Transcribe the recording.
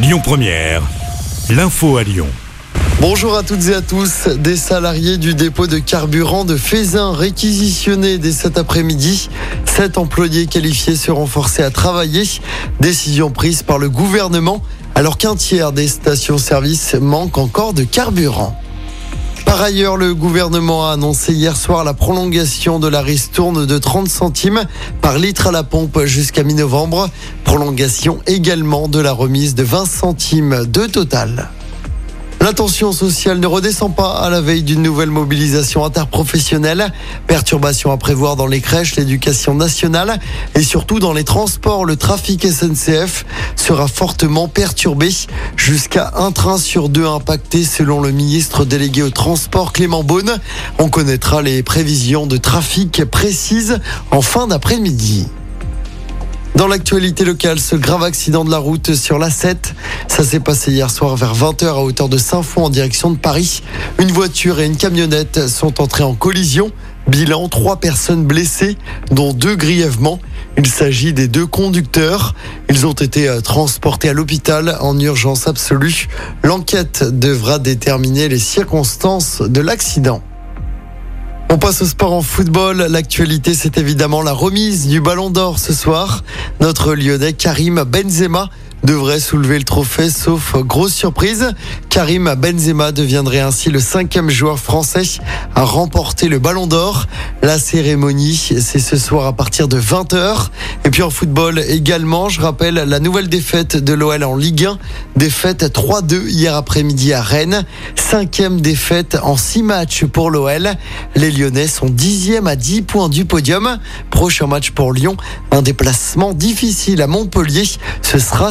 Lyon Première, l'info à Lyon. Bonjour à toutes et à tous. Des salariés du dépôt de carburant de Fézin réquisitionnés dès cet après-midi. Sept employés qualifiés seront forcés à travailler. Décision prise par le gouvernement alors qu'un tiers des stations-service manquent encore de carburant. Par ailleurs, le gouvernement a annoncé hier soir la prolongation de la ristourne de 30 centimes par litre à la pompe jusqu'à mi-novembre. Prolongation également de la remise de 20 centimes de total. La tension sociale ne redescend pas à la veille d'une nouvelle mobilisation interprofessionnelle. Perturbations à prévoir dans les crèches, l'éducation nationale et surtout dans les transports. Le trafic SNCF sera fortement perturbé. Jusqu'à un train sur deux impacté selon le ministre délégué au transport Clément Beaune. On connaîtra les prévisions de trafic précises en fin d'après-midi. Dans l'actualité locale, ce grave accident de la route sur la 7, ça s'est passé hier soir vers 20h à hauteur de Saint-Fond en direction de Paris. Une voiture et une camionnette sont entrées en collision. Bilan, trois personnes blessées, dont deux grièvement. Il s'agit des deux conducteurs. Ils ont été euh, transportés à l'hôpital en urgence absolue. L'enquête devra déterminer les circonstances de l'accident. On passe au sport en football. L'actualité, c'est évidemment la remise du Ballon d'Or ce soir. Notre Lyonnais Karim Benzema devrait soulever le trophée, sauf grosse surprise. Karim Benzema deviendrait ainsi le cinquième joueur français à remporter le Ballon d'Or. La cérémonie, c'est ce soir à partir de 20h. Et puis en football également, je rappelle la nouvelle défaite de l'OL en Ligue 1. Défaite 3-2 hier après-midi à Rennes. Cinquième défaite en six matchs pour l'OL. Les Lyonnais sont dixième à 10 points du podium. Prochain match pour Lyon, un déplacement difficile à Montpellier. Ce sera